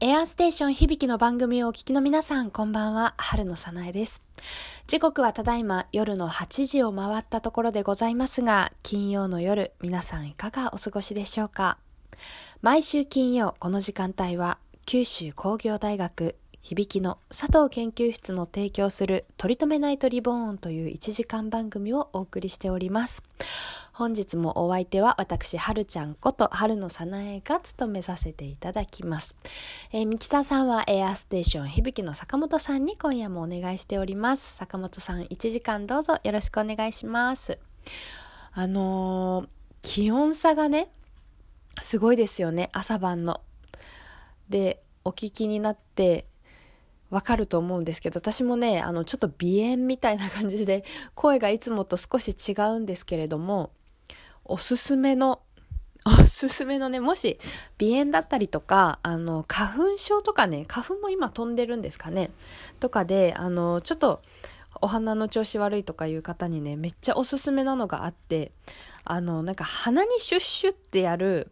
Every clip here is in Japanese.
エアーステーション響きの番組をお聞きの皆さん、こんばんは、春のさなえです。時刻はただいま夜の8時を回ったところでございますが、金曜の夜、皆さんいかがお過ごしでしょうか？毎週金曜、この時間帯は、九州工業大学響きの佐藤研究室の提供する取り留めナイトリボーンという1時間番組をお送りしております。本日もお相手は私、はるちゃんこと春のさなえが務めさせていただきます。えー、ミキサさんはエアステーション響きの坂本さんに今夜もお願いしております。坂本さん、1時間どうぞよろしくお願いします。あのー、気温差がね、すごいですよね、朝晩の。で、お聞きになって、わかると思うんですけど、私もね、あの、ちょっと鼻炎みたいな感じで、声がいつもと少し違うんですけれども、おすすめの、おすすめのね、もし鼻炎だったりとか、あの、花粉症とかね、花粉も今飛んでるんですかね、とかで、あの、ちょっと、お花の調子悪いとかいう方にね、めっちゃおすすめなのがあって、あの、なんか鼻にシュッシュってやる、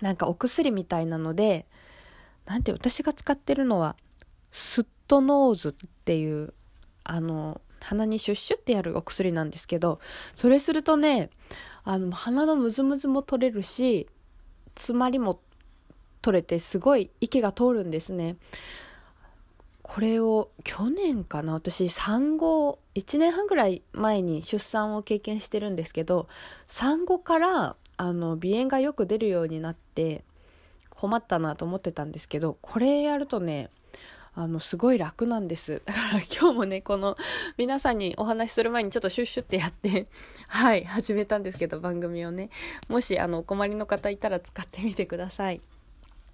なんかお薬みたいなので、なんて私が使ってるのは、スットノーズっていう、あの、鼻にシュッシュってやるお薬なんですけど、それするとね、あの、鼻のムズムズも取れるし、詰まりも取れて、すごい息が通るんですね。これを去年かな私産後1年半ぐらい前に出産を経験してるんですけど産後からあの鼻炎がよく出るようになって困ったなと思ってたんですけどこれやるとねあの、すごい楽なんです。だから今日もね、この、皆さんにお話しする前にちょっとシュッシュってやって はい、始めたんですけど、番組をね。もし、あの、お困りの方いたら使ってみてください。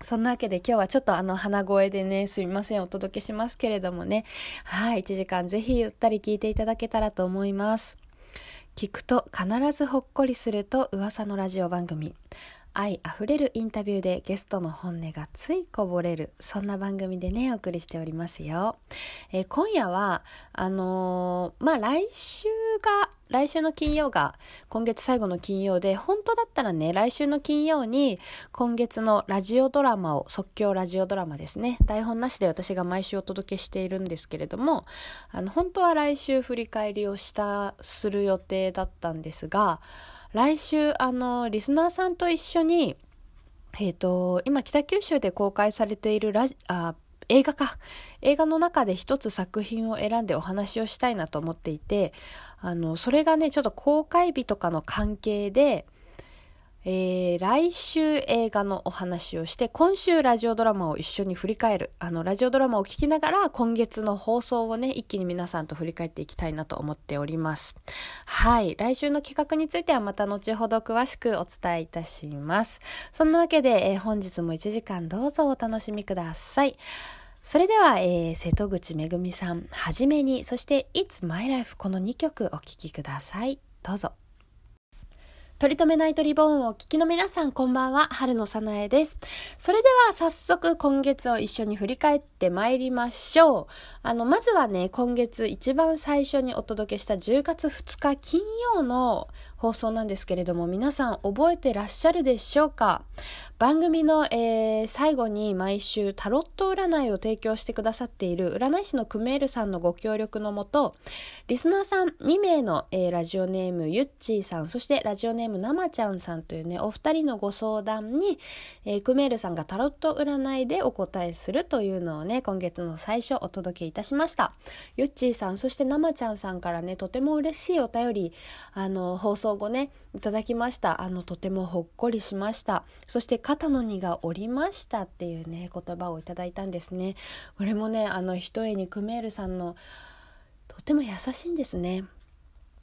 そんなわけで今日はちょっとあの鼻声でね、すみません、お届けしますけれどもね。はい、1時間ぜひゆったり聞いていただけたらと思います。聞くと必ずほっこりすると噂のラジオ番組。愛あふれるインタビューでゲストの本音がついこぼれる。そんな番組でねお送りしておりますよ、えー、今夜はあのー、まあ来週が来週の金曜が今月最後の金曜で本当だったらね来週の金曜に今月のラジオドラマを即興ラジオドラマですね台本なしで私が毎週お届けしているんですけれどもあの本当は来週振り返りをしたする予定だったんですが来週、あの、リスナーさんと一緒に、えっ、ー、と、今北九州で公開されているラジ、あ、映画か。映画の中で一つ作品を選んでお話をしたいなと思っていて、あの、それがね、ちょっと公開日とかの関係で、えー、来週映画のお話をして、今週ラジオドラマを一緒に振り返る。あの、ラジオドラマを聞きながら、今月の放送をね、一気に皆さんと振り返っていきたいなと思っております。はい。来週の企画についてはまた後ほど詳しくお伝えいたします。そんなわけで、えー、本日も1時間どうぞお楽しみください。それでは、えー、瀬戸口めぐみさん、はじめに、そして、It's My Life この2曲お聴きください。どうぞ。取り留めないとリボーンをお聞きの皆さん、こんばんは、春のさなえです。それでは早速今月を一緒に振り返って参りましょう。あの、まずはね、今月一番最初にお届けした10月2日金曜の放送なんですけれども、皆さん覚えてらっしゃるでしょうか？番組の、えー、最後に毎週タロット占いを提供してくださっている占い師のクメールさんのご協力のもと、リスナーさん2名の、えー、ラジオネームゆっちーさん、そしてラジオネームなまちゃんさんというね、お二人のご相談に、えー、クメールさんがタロット占いでお答えするというのをね、今月の最初お届けいたしました。ゆっちーさん、そしてなまちゃんさんからね、とても嬉しいお便り、あの、放送をね、いただきました。あの、とてもほっこりしました。そして肩の荷が下りましたっていうね、言葉をいただいたんですね。これもね、あの、ひとえにクメールさんの、とても優しいんですね。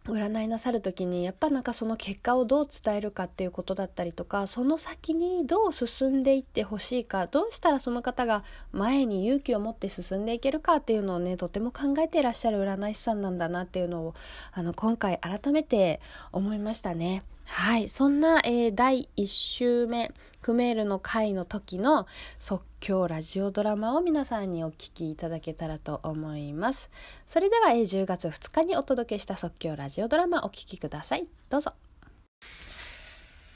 占いなさる時にやっぱなんかその結果をどう伝えるかっていうことだったりとかその先にどう進んでいってほしいかどうしたらその方が前に勇気を持って進んでいけるかっていうのをねとても考えていらっしゃる占い師さんなんだなっていうのをあの今回改めて思いましたね。はい。そんな、えー、第1週目、クメールの回の時の即興ラジオドラマを皆さんにお聴きいただけたらと思います。それでは、えー、10月2日にお届けした即興ラジオドラマお聴きください。どうぞ。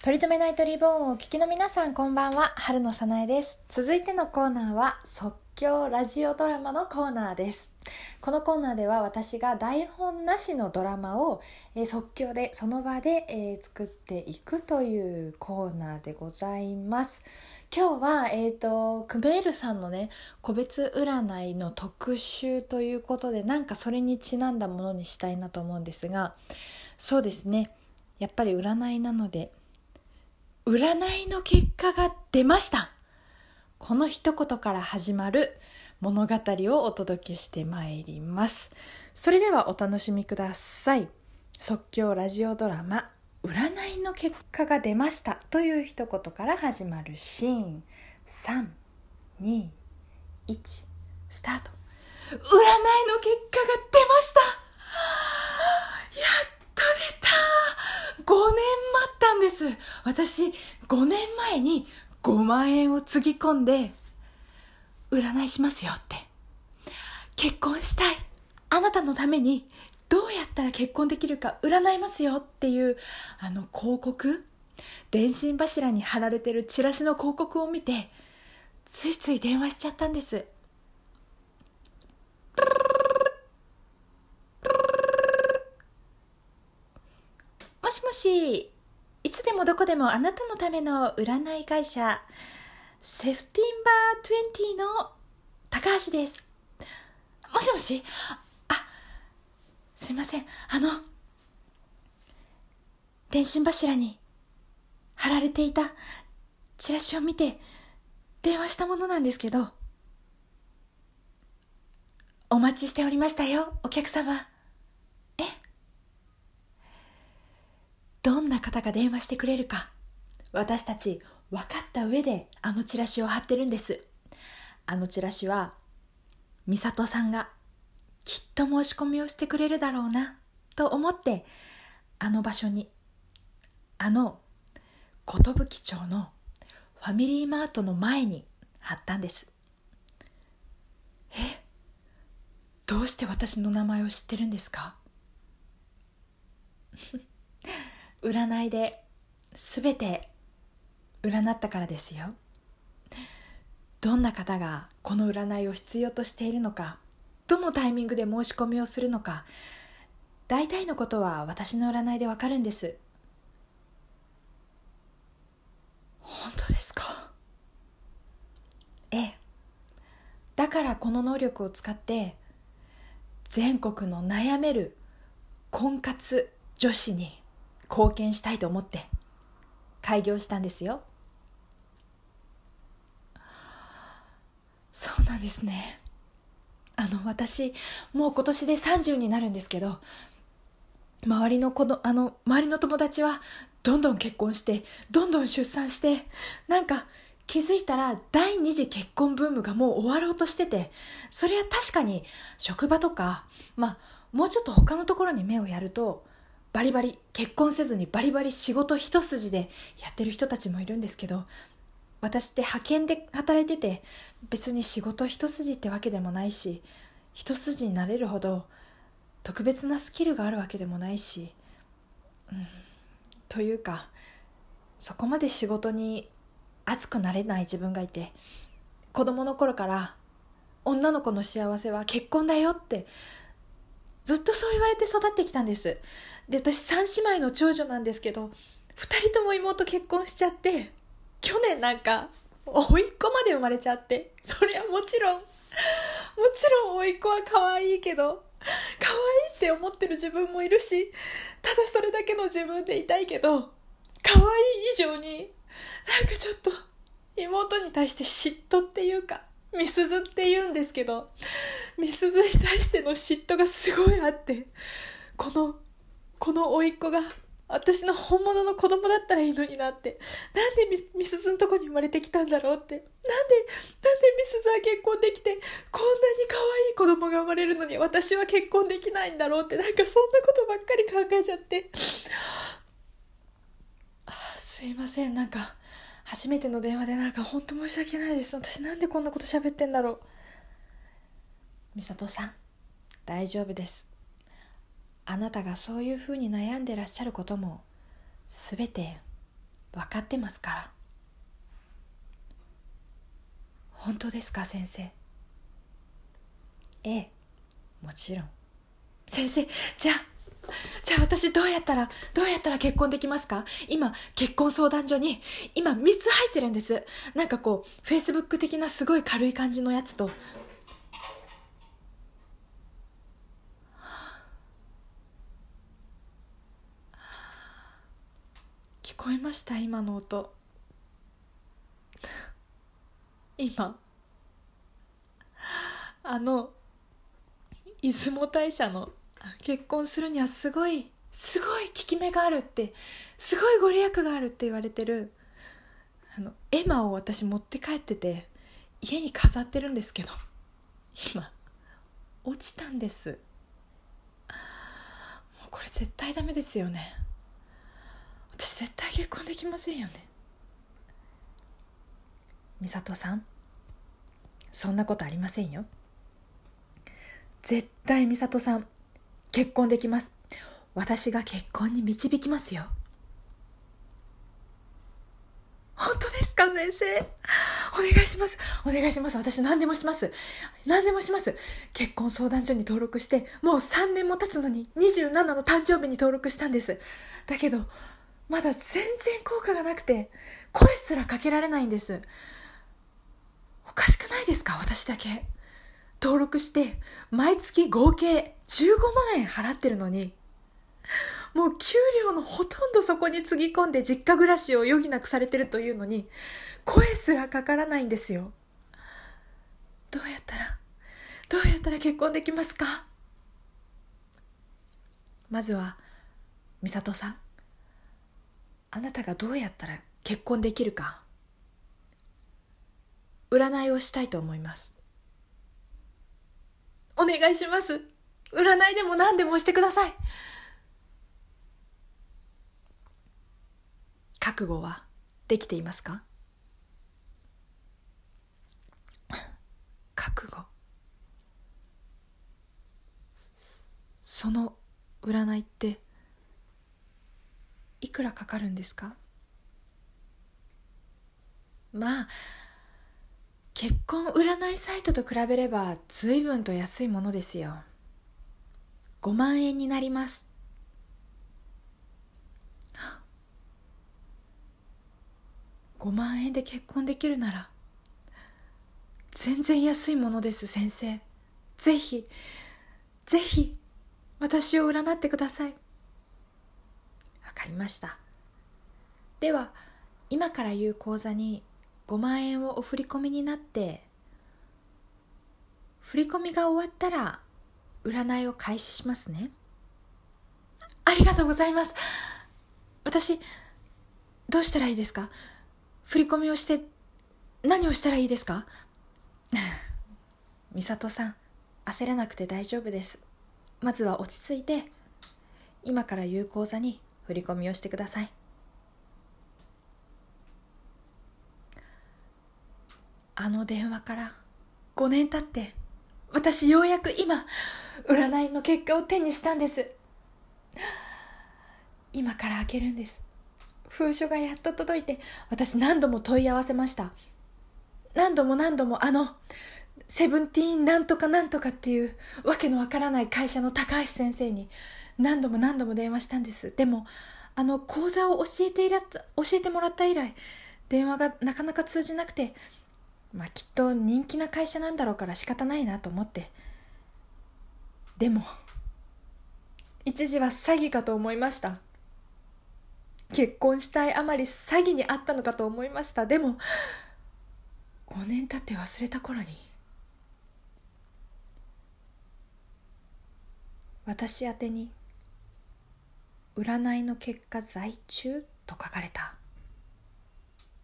取り留めないとリボンをお聞きの皆さんこんばんは春のさなえです続いてのコーナーは即興ラジオドラマのコーナーです。このコーナーでは私が台本なしのドラマを、え、即興でその場で、え、作っていくというコーナーでございます。今日は、えっ、ー、と、クベールさんのね、個別占いの特集ということで、なんかそれにちなんだものにしたいなと思うんですが、そうですね。やっぱり占いなので、占いの結果が出ました。この一言から始まる物語をお届けしてまいります。それではお楽しみください。即興ラジオドラマ占いの結果が出ました。という一言から始まるシーン。321スタート。占いの結果が出ました。やっと出た。5年待ったんです。私5年前に5万円をつぎ込んで占いしますよって。結婚したい。あなたのためにどうやったら結婚できるか占いますよっていうあの広告？電信柱に貼られてるチラシの広告を見てついつい電話しちゃったんです。もしもし。いつでもどこでもあなたのための占い会社セフティンバー20の高橋ですもしもし？あすいません。あの、電信柱に貼られていたチラシを見て電話したものなんですけど、お待ちしておりましたよ、お客様。えどんな方が電話してくれるか、私たち分かった上であのチラシを貼ってるんです。あのチラシは、美里さんがきっと申し込みをしてくれるだろうなと思ってあの場所にあの寿町のファミリーマートの前に貼ったんですえどうして私の名前を知ってるんですか？占いで全て占ったからですよ。どんな方がこの占いを必要としているのかどのタイミングで申し込みをするのか大体のことは私の占いでわかるんです。本当ですか？ええ。だからこの能力を使って全国の悩める婚活女子に貢献したいと思って開業したんですよ。そうなんですね。あの私もう今年で30になるんですけど周りの子のあの周りの友達はどんどん結婚してどんどん出産してなんか気づいたら第二次結婚ブームがもう終わろうとしててそれは確かに職場とかまあもうちょっと他のところに目をやるとバリバリ結婚せずにバリバリ仕事一筋でやってる人たちもいるんですけど私って派遣で働いてて別に仕事一筋ってわけでもないし一筋になれるほど特別なスキルがあるわけでもないし、うん、というかそこまで仕事に熱くなれない自分がいて子供の頃から女の子の幸せは結婚だよってずっとそう言われて育ってきたんです。で私3姉妹の長女なんですけど2人とも妹結婚しちゃって去年なんか甥っ子まで生まれちゃってそりゃもちろんもちろん甥っ子は可愛いけど可愛いって思ってる自分もいるしただそれだけの自分でいたいけど可愛い以上になんかちょっと妹に対して嫉妬っていうかみすずって言うんですけどみすずに対しての嫉妬がすごいあってこのこの甥っ子が私の本物の子供だったらいいのになって。なんでみすずんとこに生まれてきたんだろうって。なんで、なんでみすずは結婚できて、こんなに可愛い子供が生まれるのに私は結婚できないんだろうって、なんかそんなことばっかり考えちゃって。あすいません、なんか、初めての電話でなんか本当申し訳ないです。私なんでこんなこと喋ってんだろう。美里さん、大丈夫です。あなたがそういうふうに悩んでらっしゃることも全て分かってますから。本当ですか先生？ええもちろん。先生じゃあじゃあ私どうやったらどうやったら結婚できますか？今結婚相談所に今3つ入ってるんです。なんかこうフェイスブック的なすごい軽い感じのやつとこえました？今の音。今。あの出雲大社の結婚するにはすごいすごい効き目があるってすごいご利益があるって言われてるあの絵馬を私持って帰ってて家に飾ってるんですけど今落ちたんです。もうこれ絶対ダメですよね。私絶対結婚できませんよね。美里さんそんなことありませんよ。絶対美里さん結婚できます。私が結婚に導きますよ。本当ですか先生？お願いします。お願いします。私何でもします。何でもします。結婚相談所に登録してもう3年も経つのに27の誕生日に登録したんです。だけどまだ全然効果がなくて声すらかけられないんです。おかしくないですか？私だけ。登録して毎月合計15万円払ってるのに。もう給料のほとんどそこにつぎ込んで実家暮らしを余儀なくされてるというのに声すらかからないんですよ。どうやったらどうやったら結婚できますか？まずは美里さん。あなたがどうやったら結婚できるか。占いをしたいと思います。お願いします。占いでも何でもしてください。覚悟はできていますか？覚悟。その占いっていくらかかるんですか？まあ結婚占いサイトと比べれば随分と安いものですよ。5万円になります。5万円で結婚できるなら全然安いものです先生。ぜひぜひ私を占ってください。かりました。では今から言う口座に5万円をお振り込みになって振り込みが終わったら占いを開始しますね。ありがとうございます。私どうしたらいいですか？振り込みをして何をしたらいいですか？美里さん焦らなくて大丈夫です。まずは落ち着いて今から有効座に振り込みをしてください。あの電話から5年経って私ようやく今占いの結果を手にしたんです。今から開けるんです。封書がやっと届いて私何度も問い合わせました。何度も何度もあのセブンティーンなんとかなんとかっていうわけのわからない会社の高橋先生に何度も何度も電話したんです。でもあの講座を教えていら教えてもらった以来電話がなかなか通じなくてまあきっと人気な会社なんだろうから仕方ないなと思って。でも一時は詐欺かと思いました。結婚したいあまり詐欺にあったのかと思いました。でも5年経って忘れた頃に私宛に占いの結果在中と書かれた。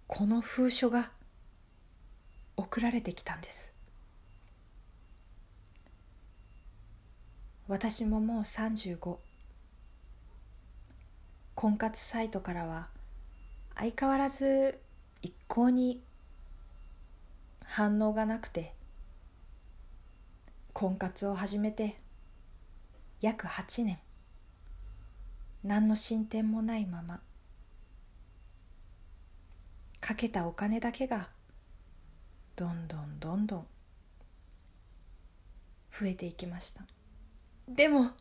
この封書が送られてきたんです。私ももう35婚活サイトからは相変わらず一向に反応がなくて婚活を始めて約8年。何の進展もないまま。かけたお金だけがどんどんどんどん増えていきました。でも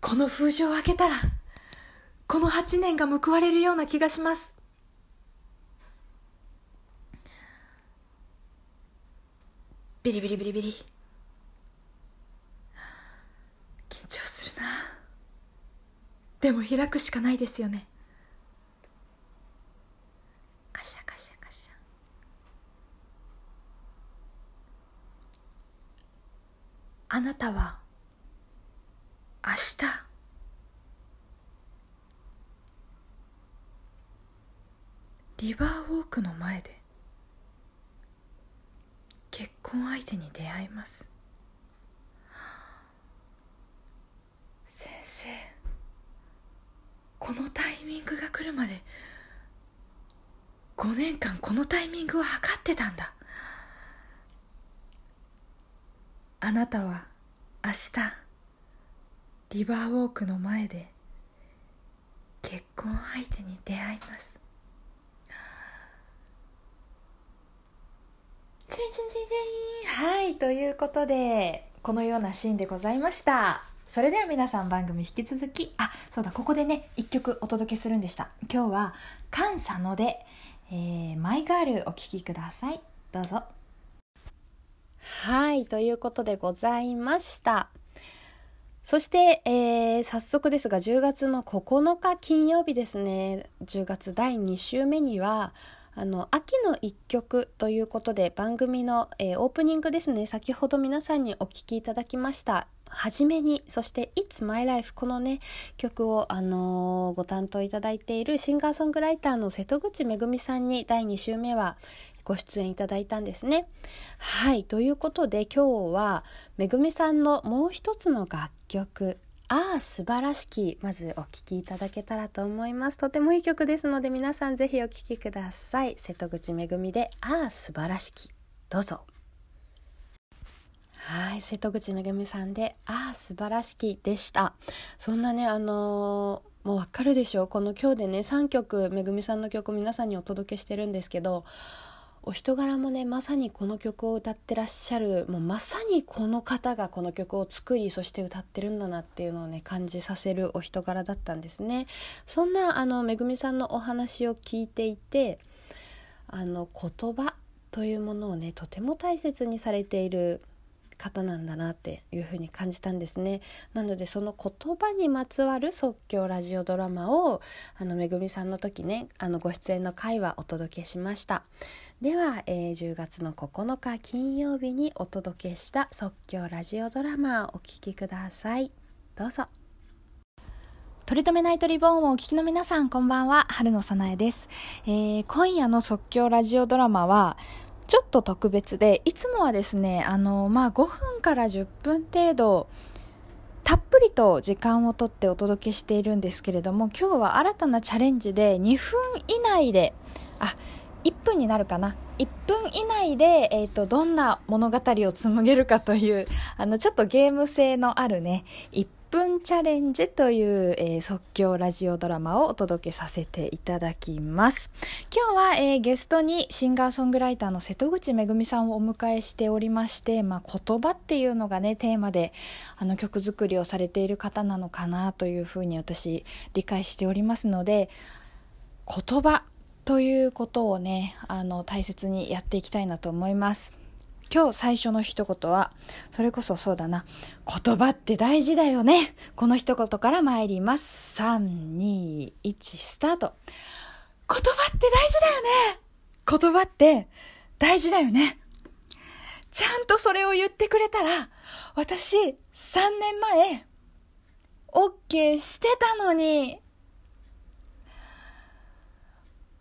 この封書を開けたらこの8年が報われるような気がします。ビリビリビリビリ緊張するなでも開くしかないですよね。カシャカシャカシャ。あなたは明日。リバーウォークの前で。結婚相手に出会います。先生。このタイミングが来るまで5年間このタイミングを測ってたんだ。あなたは明日リバーウォークの前で結婚相手に出会います。チリンチリンチリンチンはいということでこのようなシーンでございました。それでは皆さん番組引き続きあそうだここでね一曲お届けするんでした。今日はカンサノで、えー、マイガールお聴きください。どうぞ。はいということでございました。そして、えー、早速ですが10月の9日金曜日ですね。10月第2週目にはあの秋の一曲ということで番組の、えー、オープニングですね。先ほど皆さんにお聴きいただきました。初めにそして「It's My Life」このね曲を、あのー、ご担当いただいているシンガーソングライターの瀬戸口めぐみさんに第2週目はご出演いただいたんですね。はいということで今日はめぐみさんのもう一つの楽曲ああ素晴らしきまずお聴きいただけたらと思います。とてもいい曲ですので皆さんぜひお聴きください。瀬戸口めぐみでああ素晴らしき。どうぞ。はい瀬戸口めぐみさんでああ素晴らしきでした。そんなねあのー、もうわかるでしょう。この今日でね3曲めぐみさんの曲皆さんにお届けしてるんですけどお人柄もねまさにこの曲を歌ってらっしゃるもうまさにこの方がこの曲を作りそして歌ってるんだなっていうのをね感じさせるお人柄だったんですね。そんなあのめぐみさんのお話を聞いていてあの言葉というものをねとても大切にされている方なんだなっていうふうに感じたんですね。なのでその言葉にまつわる即興ラジオドラマをあのめぐみさんの時ねあのご出演の回はお届けしました。では、えー、10月の9日金曜日にお届けした即興ラジオドラマお聴きください。どうぞ。取り留めナイトリボンをお聞きの皆さん、こんばんは、春野さなえです。えー、今夜の即興ラジオドラマは、ちょっと特別で、いつもはですね、あの、まあ、5分から10分程度、たっぷりと時間をとってお届けしているんですけれども、今日は新たなチャレンジで2分以内で、あ、1分になるかな。1分以内で、えーと、どんな物語を紡げるかというあのちょっとゲーム性のあるね1分チャレンジという、えー、即興ラジオドラマをお届けさせていただきます。今日は、えー、ゲストにシンガーソングライターの瀬戸口めぐみさんをお迎えしておりまして、まあ、言葉っていうのがねテーマであの曲作りをされている方なのかなというふうに私理解しておりますので言葉ということをねあの大切にやっていきたいなと思います。今日最初の一言はそれこそそうだな。言葉って大事だよね。この一言から参ります。321スタート。言葉って大事だよね。言葉って大事だよね。ちゃんとそれを言ってくれたら私3年前 OK してたのに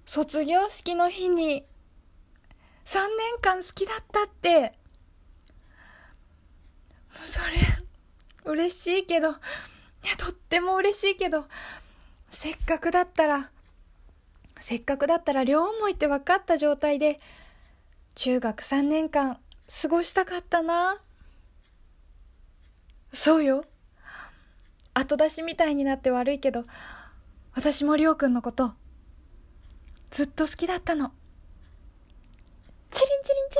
卒業式の日に3年間好きだったって、それ、嬉しいけど、いや、とっても嬉しいけど、せっかくだったら、せっかくだったら両思いって分かった状態で、中学3年間過ごしたかったな。そうよ。後出しみたいになって悪いけど、私もりょうくんのこと、ずっと好きだったのチリンチリンチ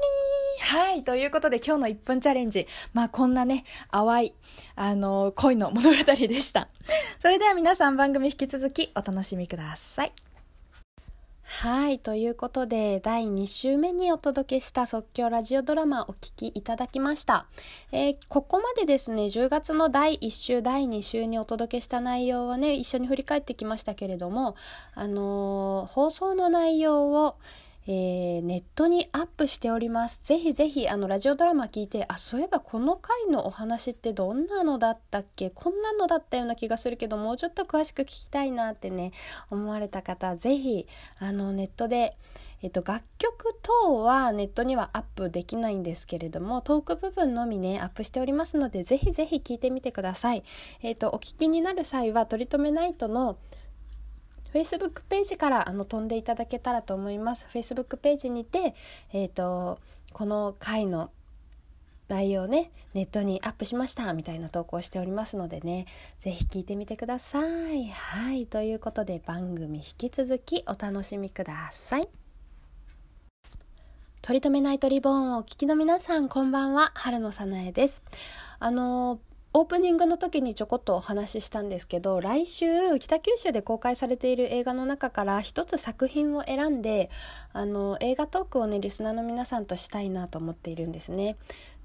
リンはいということで今日の1分チャレンジまあこんなね淡いあの恋の物語でしたそれでは皆さん番組引き続きお楽しみくださいはい。ということで、第2週目にお届けした即興ラジオドラマお聴きいただきました。えー、ここまでですね、10月の第1週、第2週にお届けした内容をね、一緒に振り返ってきましたけれども、あのー、放送の内容を、えー、ネットにアップしております。ぜひぜひ、あの、ラジオドラマ聞いて、あ、そういえばこの回のお話ってどんなのだったっけ？こんなのだったような気がするけど、もうちょっと詳しく聞きたいなってね、思われた方、ぜひ、あの、ネットで、えっと、楽曲等はネットにはアップできないんですけれども、トーク部分のみね、アップしておりますので、ぜひぜひ聞いてみてください。えっと、お聞きになる際は、取り留めナイトの Facebook ページからあの飛んでいただけたらと思います。Facebook ページにて、えっ、ー、と、この回の内容ね、ネットにアップしましたみたいな投稿しておりますのでね、ぜひ聞いてみてください。はい、ということで番組引き続きお楽しみください。取り留めないトリボーンをお聞きの皆さん、こんばんは、春野さなえです。あのオープニングの時にちょこっとお話ししたんですけど来週北九州で公開されている映画の中から一つ作品を選んであの映画トークをねリスナーの皆さんとしたいなと思っているんですね。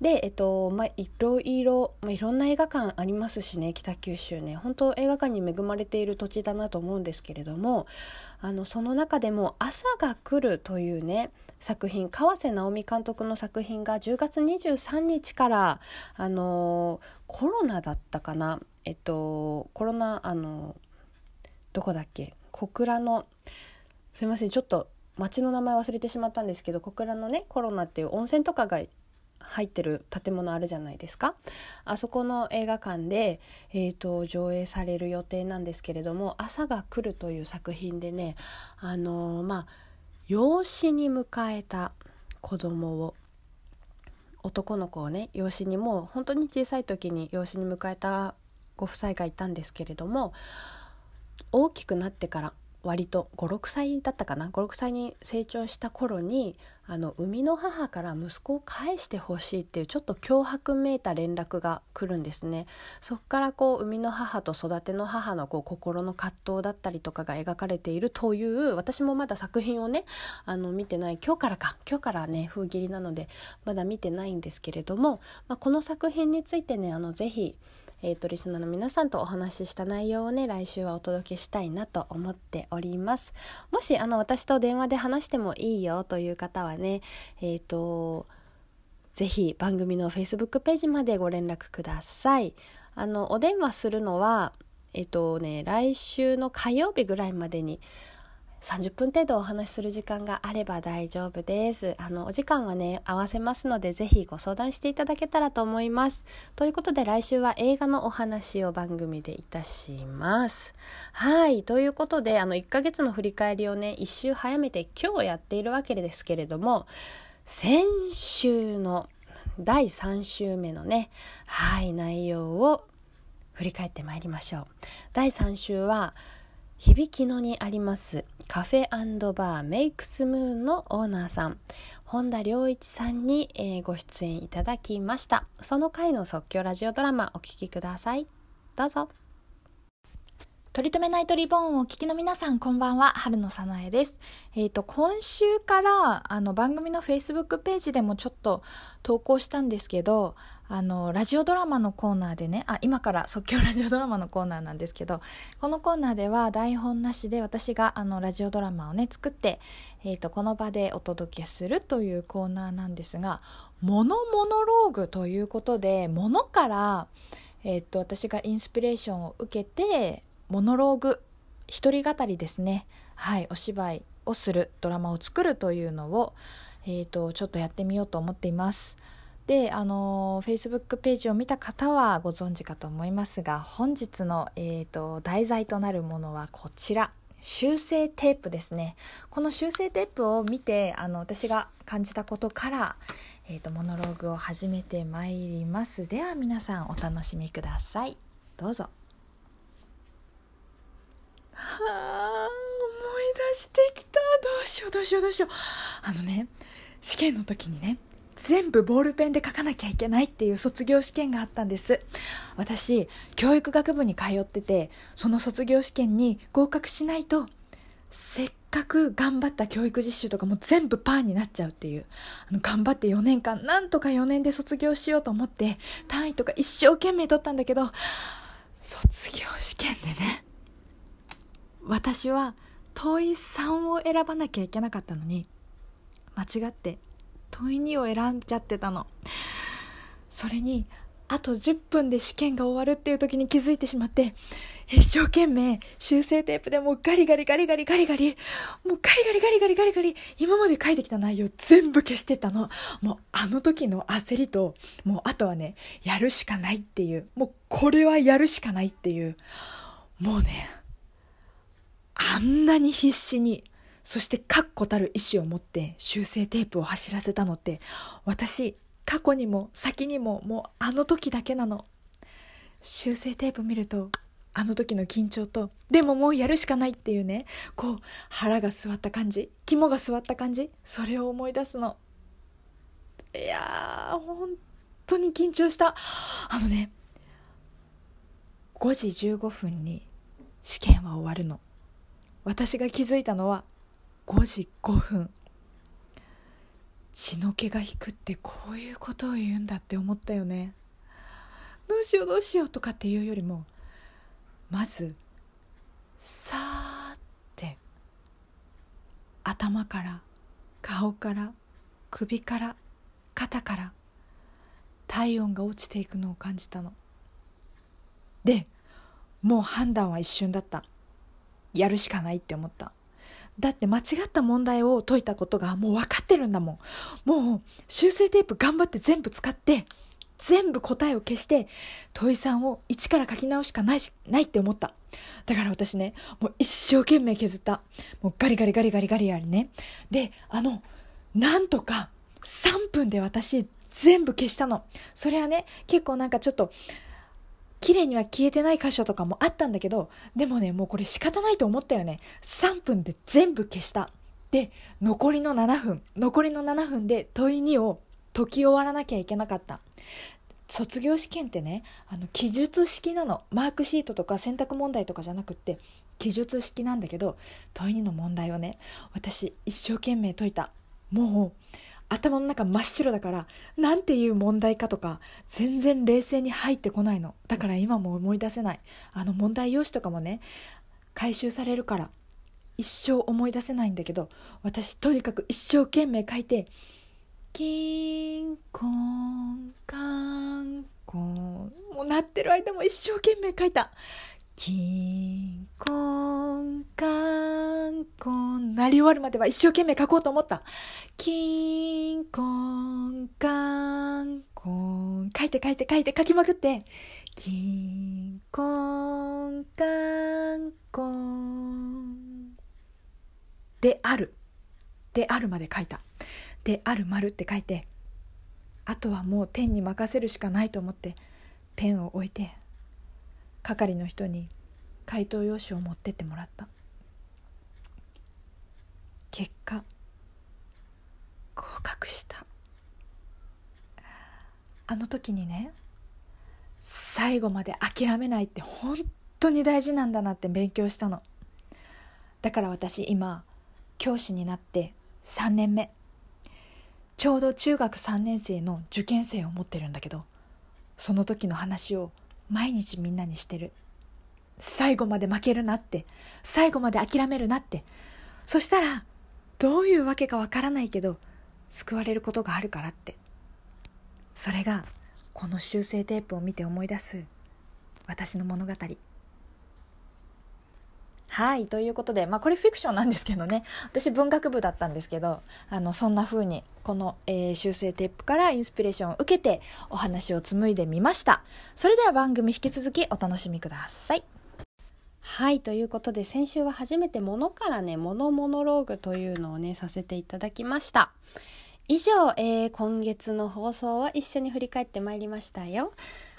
で、えっと、まあ、いろいろ、まあ、いろんな映画館ありますしね、北九州ね、本当映画館に恵まれている土地だなと思うんですけれども、あの、その中でも、朝が来るというね、作品、川瀬直美監督の作品が10月23日から、あの、コロナだったかな、えっと、コロナ、あの、どこだっけ、小倉の、すいません、ちょっと、町の名前忘れてしまったんですけど小倉のねコロナっていう温泉とかが入ってる建物あるじゃないですか。あそこの映画館で、えーと、上映される予定なんですけれども「朝が来る」という作品でねあのー、まあ養子に迎えた子供を男の子をね養子にもう本当に小さい時に養子に迎えたご夫妻がいたんですけれども大きくなってから割と56歳だったかな？56歳に成長した頃にあの生みの母から息子を返してほしいっていうちょっと脅迫めいた連絡が来るんですね。そこからこう生みの母と育ての母のこう心の葛藤だったりとかが描かれているという私もまだ作品をねあの見てない今日からか今日からね封切りなのでまだ見てないんですけれども、まあ、この作品についてねあのぜひえーと、リスナーの皆さんとお話しした内容をね来週はお届けしたいなと思っております。もしあの私と電話で話してもいいよという方はねえっ、ー、とぜひ番組の Facebook ページまでご連絡ください。あのお電話するのはえっ、ー、とね来週の火曜日ぐらいまでに30分程度お話しする時間があれば大丈夫です。あの、お時間はね、合わせますので、ぜひご相談していただけたらと思います。ということで、来週は映画のお話を番組でいたします。はい。ということで、あの、1ヶ月の振り返りをね、1週早めて今日やっているわけですけれども、先週の第3週目のね、はい、内容を振り返ってまいりましょう。第3週は、響きのにありますカフェバーメイクスムーンのオーナーさん。本田良一さんに、えー、ご出演いただきました。その回の即興ラジオドラマお聴きください。どうぞ。取り留めないトリボーンをお聞きの皆さん、こんばんは、春野さなえです。えっ、ー、と、今週から、あの、番組の Facebook ページでもちょっと投稿したんですけど、あの、ラジオドラマのコーナーでね、あ、今から即興ラジオドラマのコーナーなんですけど、このコーナーでは台本なしで私があの、ラジオドラマをね、作って、え、ー、と、この場でお届けするというコーナーなんですが、モノモノローグということで、ものから、え、ー、と、私がインスピレーションを受けて、モノローグ一人語りですねはいお芝居をするドラマを作るというのを、えーと、ちょっとやってみようと思っています。であの Facebook ページを見た方はご存知かと思いますが本日の、えーと、題材となるものはこちら。修正テープですね。この修正テープを見てあの私が感じたことから、えーとモノローグを始めてまいります。では皆さんお楽しみください。どうぞ。はあ思い出してきた。どうしようどうしようどうしよう。あのね試験の時にね全部ボールペンで書かなきゃいけないっていう卒業試験があったんです。私教育学部に通っててその卒業試験に合格しないとせっかく頑張った教育実習とかも全部パーになっちゃうっていう。あの頑張って4年間なんとか4年で卒業しようと思って単位とか一生懸命取ったんだけど卒業試験でね私は問い3を選ばなきゃいけなかったのに間違って問い2を選んじゃってたの。それにあと10分で試験が終わるっていう時に気づいてしまって一生懸命修正テープでもうガリガリガリガリガリガリもうガリガリガリガリガリガリ今まで書いてきた内容全部消してたの。もうあの時の焦りともうあとはねやるしかないっていうもうこれはやるしかないっていう。もうねあんなに必死にそして確固たる意志を持って修正テープを走らせたのって私過去にも先にももうあの時だけなの。修正テープ見るとあの時の緊張とでももうやるしかないっていうねこう腹が据わった感じ肝が据わった感じそれを思い出すの。いやー本当に緊張した。あのね5時15分に試験は終わるの。私が気づいたのは5時5分。血の気が引くってこういうことを言うんだって思ったよね。どうしようどうしようとかっていうよりもまずさーって頭から顔から首から肩から体温が落ちていくのを感じたの。でもう判断は一瞬だった。やるしかないって思った。だって間違った問題を解いたことがもう分かってるんだもん。もう修正テープ頑張って全部使って全部答えを消して問い3を一から書き直しかないしないって思った。だから私ねもう一生懸命削った。もうガリガリガリガリガリやりね。であのなんとか3分で私全部消したの。それはね結構なんかちょっと綺麗には消えてない箇所とかもあったんだけどでもねもうこれ仕方ないと思ったよね。3分で全部消した。で残りの7分残りの7分で問い2を解き終わらなきゃいけなかった。卒業試験ってねあの記述式なの。マークシートとか選択問題とかじゃなくって記述式なんだけど問い2の問題をね私一生懸命解いた。もう頭の中真っ白だからなんていう問題かとか全然冷静に入ってこないの。だから今も思い出せない。あの問題用紙とかもね回収されるから一生思い出せないんだけど私とにかく一生懸命書いてキンコンカンコンもう鳴ってる間も一生懸命書いた。キンコンカンコン鳴り終わるまでは一生懸命書こうと思った。キンコンカンコン書いて書いて書いて書きまくってキンコンカンコンである。であるまで書いた。である丸って書いて。あとはもう天に任せるしかないと思って。ペンを置いて。係の人に回答用紙を持ってってもらった。結果合格した。あの時にね最後まで諦めないって本当に大事なんだなって勉強したの。だから私今教師になって3年目。ちょうど中学3年生の受験生を持ってるんだけどその時の話を毎日みんなにしてる。最後まで負けるなって。最後まで諦めるなって。そしたらどういうわけかわからないけど救われることがあるからって。それがこの修正テープを見て思い出す私の物語。はいということで、まあ、これフィクションなんですけどね。私文学部だったんですけどあのそんな風にこの、えー、修正テープからインスピレーションを受けてお話を紡いでみました。それでは番組引き続きお楽しみください。はいということで先週は初めてものからねモノモノローグというのをねさせていただきました。以上、えー、今月の放送を一緒に振り返ってまいりましたよ。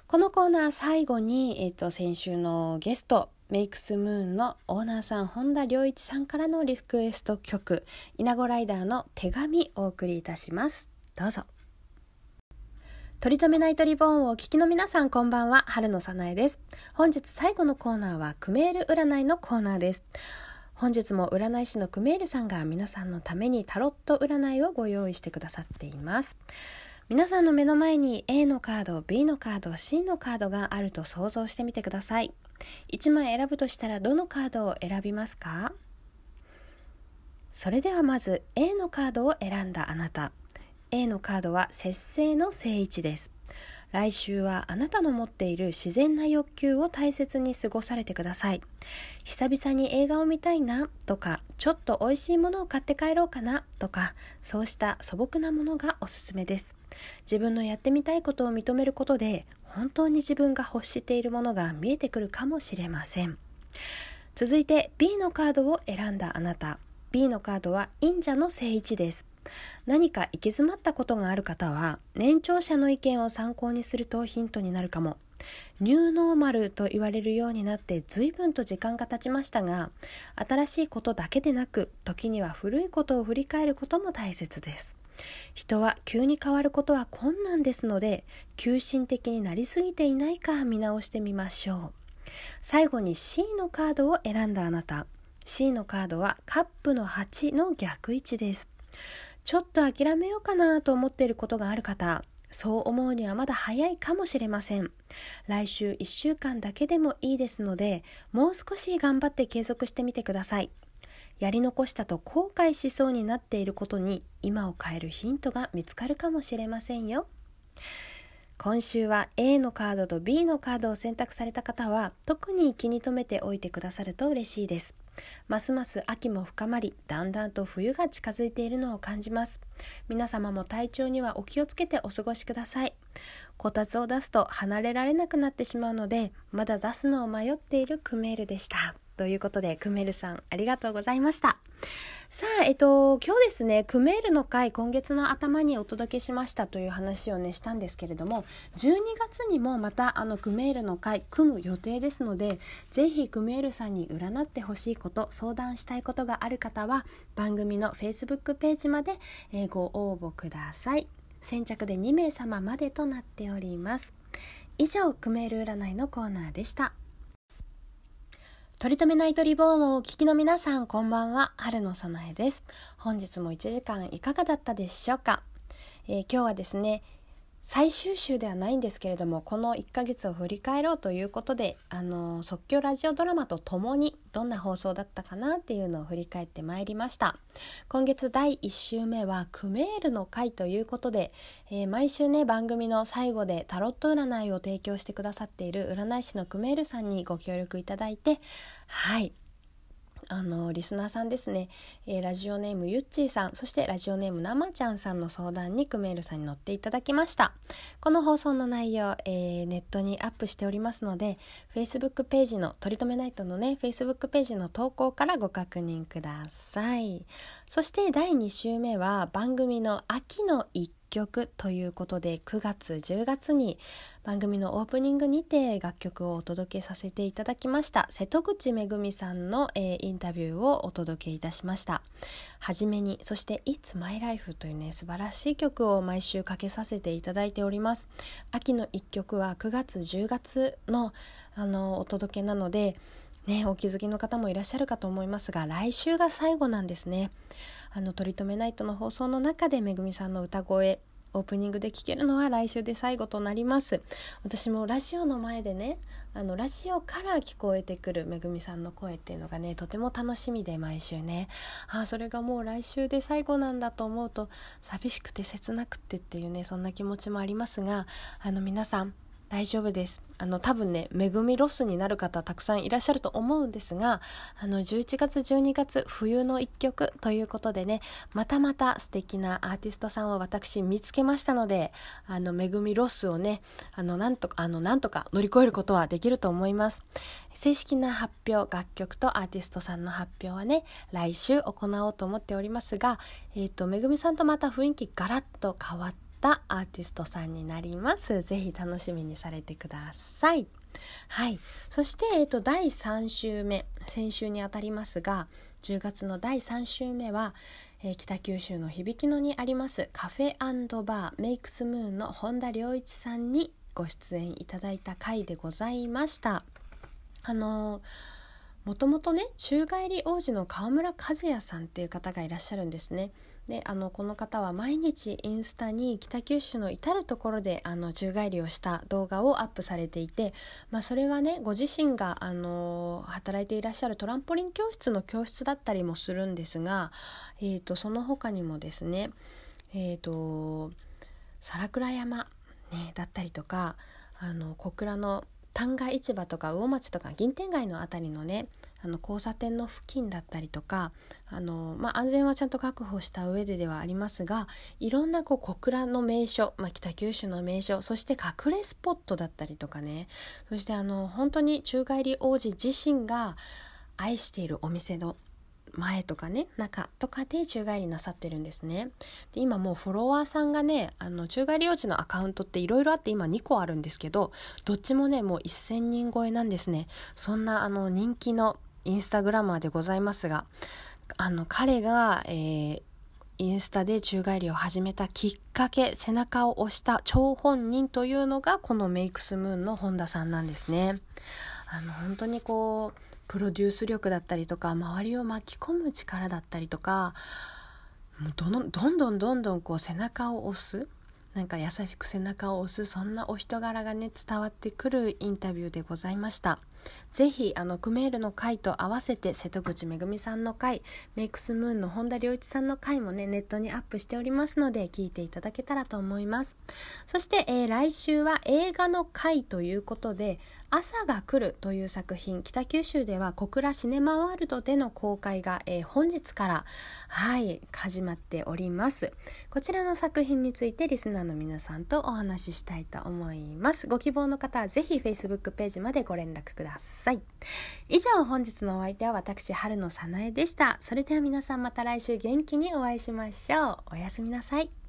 このコーナー最後に、えーと、先週のゲストメイクスムーンのオーナーさん本田良一さんからのリクエスト曲稲子ライダーの手紙お送りいたします。どうぞ。取り留めないトリボンをお聞きの皆さんこんばんは。春のさなえです。本日最後のコーナーはクメール占いのコーナーです。本日も占い師のクメールさんが皆さんのためにタロット占いをご用意してくださっています。皆さんの目の前に A のカード B のカード C のカードがあると想像してみてください。1枚選ぶとしたらどのカードを選びますか？それではまず A のカードを選んだあなた。A のカードは節制の正位置です。来週はあなたの持っている自然な欲求を大切に過ごされてください。久々に映画を見たいなとかちょっと美味しいものを買って帰ろうかなとかそうした素朴なものがおすすめです。自分のやってみたいことを認めることで本当に自分が欲しているものが見えてくるかもしれません。続いて B のカードを選んだあなた。B のカードは忍者の正位置です。何か行き詰まったことがある方は年長者の意見を参考にするとヒントになるかも。ニューノーマルと言われるようになって随分と時間が経ちましたが新しいことだけでなく時には古いことを振り返ることも大切です。人は急に変わることは困難ですので急進的になりすぎていないか見直してみましょう。最後に C のカードを選んだあなた。C のカードはカップの8の逆位置です。ちょっと諦めようかなと思っていることがある方そう思うにはまだ早いかもしれません。来週1週間だけでもいいですのでもう少し頑張って継続してみてください。やり残したと後悔しそうになっていることに今を変えるヒントが見つかるかもしれませんよ。今週は A のカードと B のカードを選択された方は特に気に留めておいてくださると嬉しいです。ますます秋も深まりだんだんと冬が近づいているのを感じます。皆様も体調にはお気をつけてお過ごしください。こたつを出すと離れられなくなってしまうのでまだ出すのを迷っているクメールでした。ということでクメルさんありがとうございましたさあ、えっと、今日ですね、クメールの回、今月の頭にお届けしましたという話をね、したんですけれども、12月にもまた、あの、クメールの回、組む予定ですので、ぜひ、クメールさんに占ってほしいこと、相談したいことがある方は、番組の Facebook ページまで、えー、ご応募ください。先着で2名様までとなっております。以上、クメール占いのコーナーでした。取り留めないトリボーンをお聞きの皆さん、こんばんは。春のさなえです。本日も1時間いかがだったでしょうか、えー、今日はですね、最終週ではないんですけれどもこの1ヶ月を振り返ろうということであの即興ラジオドラマとともにどんな放送だったかなっていうのを振り返ってまいりました。今月第1週目はクメールの回ということで、えー、毎週ね番組の最後でタロット占いを提供してくださっている占い師のクメールさんにご協力いただいてはい。あのリスナーさんですね、えー、ラジオネームゆっちーさん。そしてラジオネームなまちゃんさんの相談にクメールさんに乗っていただきました。この放送の内容、えー、ネットにアップしておりますので Facebook ページの取り留めナイトのね Facebook ページの投稿からご確認ください。そして第2週目は番組の秋の一曲ということで9月10月に番組のオープニングにて楽曲をお届けさせていただきました。瀬戸口めぐみさんの、えー、インタビューをお届けいたしました。はじめにそして「It's My Life」というね素晴らしい曲を毎週かけさせていただいております。秋の1曲は9月10月のあのお届けなのでね、お気づきの方もいらっしゃるかと思いますが来週が最後なんですね。あの取り留めナイトの放送の中でめぐみさんの歌声オープニングで聴けるのは来週で最後となります。私もラジオの前でねあのラジオから聞こえてくるめぐみさんの声っていうのがねとても楽しみで毎週ね。あそれがもう来週で最後なんだと思うと寂しくて切なくてっていうねそんな気持ちもありますがあの皆さん大丈夫です。あの多分ね恵みロスになる方たくさんいらっしゃると思うんですがあの11月12月冬の一曲ということでねまたまた素敵なアーティストさんを私見つけましたのであの恵みロスをねあのなんとかあのなんとか乗り越えることはできると思います。正式な発表楽曲とアーティストさんの発表はね来週行おうと思っておりますがえっ、ー、とめぐみさんとまた雰囲気ガラッと変わってったアーティストさんになります。ぜひ楽しみにされてください。はい。そして、えっと、第3週目、先週にあたりますが、10月の第3週目は、えー、北九州の響野にありますカフェバーメイクスムーンの本田良一さんにご出演いただいた回でございました。あのーもともとね宙返り王子の川村和也さんっていう方がいらっしゃるんですね。であのこの方は毎日インスタに北九州の至る所であの宙返りをした動画をアップされていて、まあ、それはねご自身があの働いていらっしゃるトランポリン教室の教室だったりもするんですが、えーと、その他にもですねえっ、ー、と皿倉山、ね、だったりとかあの小倉の旦過市場とか魚町とか銀天街の辺りのねあの交差点の付近だったりとかあの、まあ、安全はちゃんと確保した上でではありますがいろんなこう小倉の名所、まあ、北九州の名所そして隠れスポットだったりとかねそしてあの本当に宙返り王子自身が愛しているお店の前とかね中とかで宙返りなさってるんですね。で今もうフォロワーさんがねあの宙返り幼稚のアカウントっていろいろあって今2個あるんですけどどっちもねもう1000人超えなんですね。そんなあの人気のインスタグラマーでございますがあの彼が、えー、インスタで宙返りを始めたきっかけ背中を押した張本人というのがこのメイクスムーンの本田さんなんですね。あの本当にこうプロデュース力だったりとか周りを巻き込む力だったりとかもうどのどんどんどんどんこう背中を押すなんか優しく背中を押すそんなお人柄がね伝わってくるインタビューでございました。ぜひあのクメールの回と合わせて瀬戸口めぐみさんの回メイクスムーンの本田良一さんの回もねネットにアップしておりますので聞いていただけたらと思いますそして、えー、来週は映画の回ということで朝が来るという作品北九州では小倉シネマワールドでの公開が、えー、本日からはい始まっております。こちらの作品についてリスナーの皆さんとお話ししたいと思います。ご希望の方はぜひ Facebook ページまでご連絡ください。以上本日のお相手は私春のさなえでした。それでは皆さんまた来週元気にお会いしましょう。おやすみなさい。